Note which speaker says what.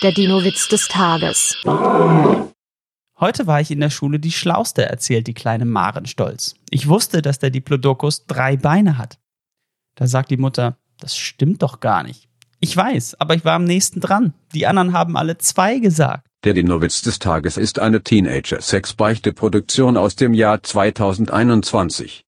Speaker 1: Der Dino-Witz des Tages.
Speaker 2: Heute war ich in der Schule die Schlauste, erzählt die kleine Maren stolz. Ich wusste, dass der Diplodocus drei Beine hat. Da sagt die Mutter, das stimmt doch gar nicht. Ich weiß, aber ich war am nächsten dran. Die anderen haben alle zwei gesagt.
Speaker 3: Der Dino-Witz des Tages ist eine Teenager-Sex-Beichte-Produktion aus dem Jahr 2021.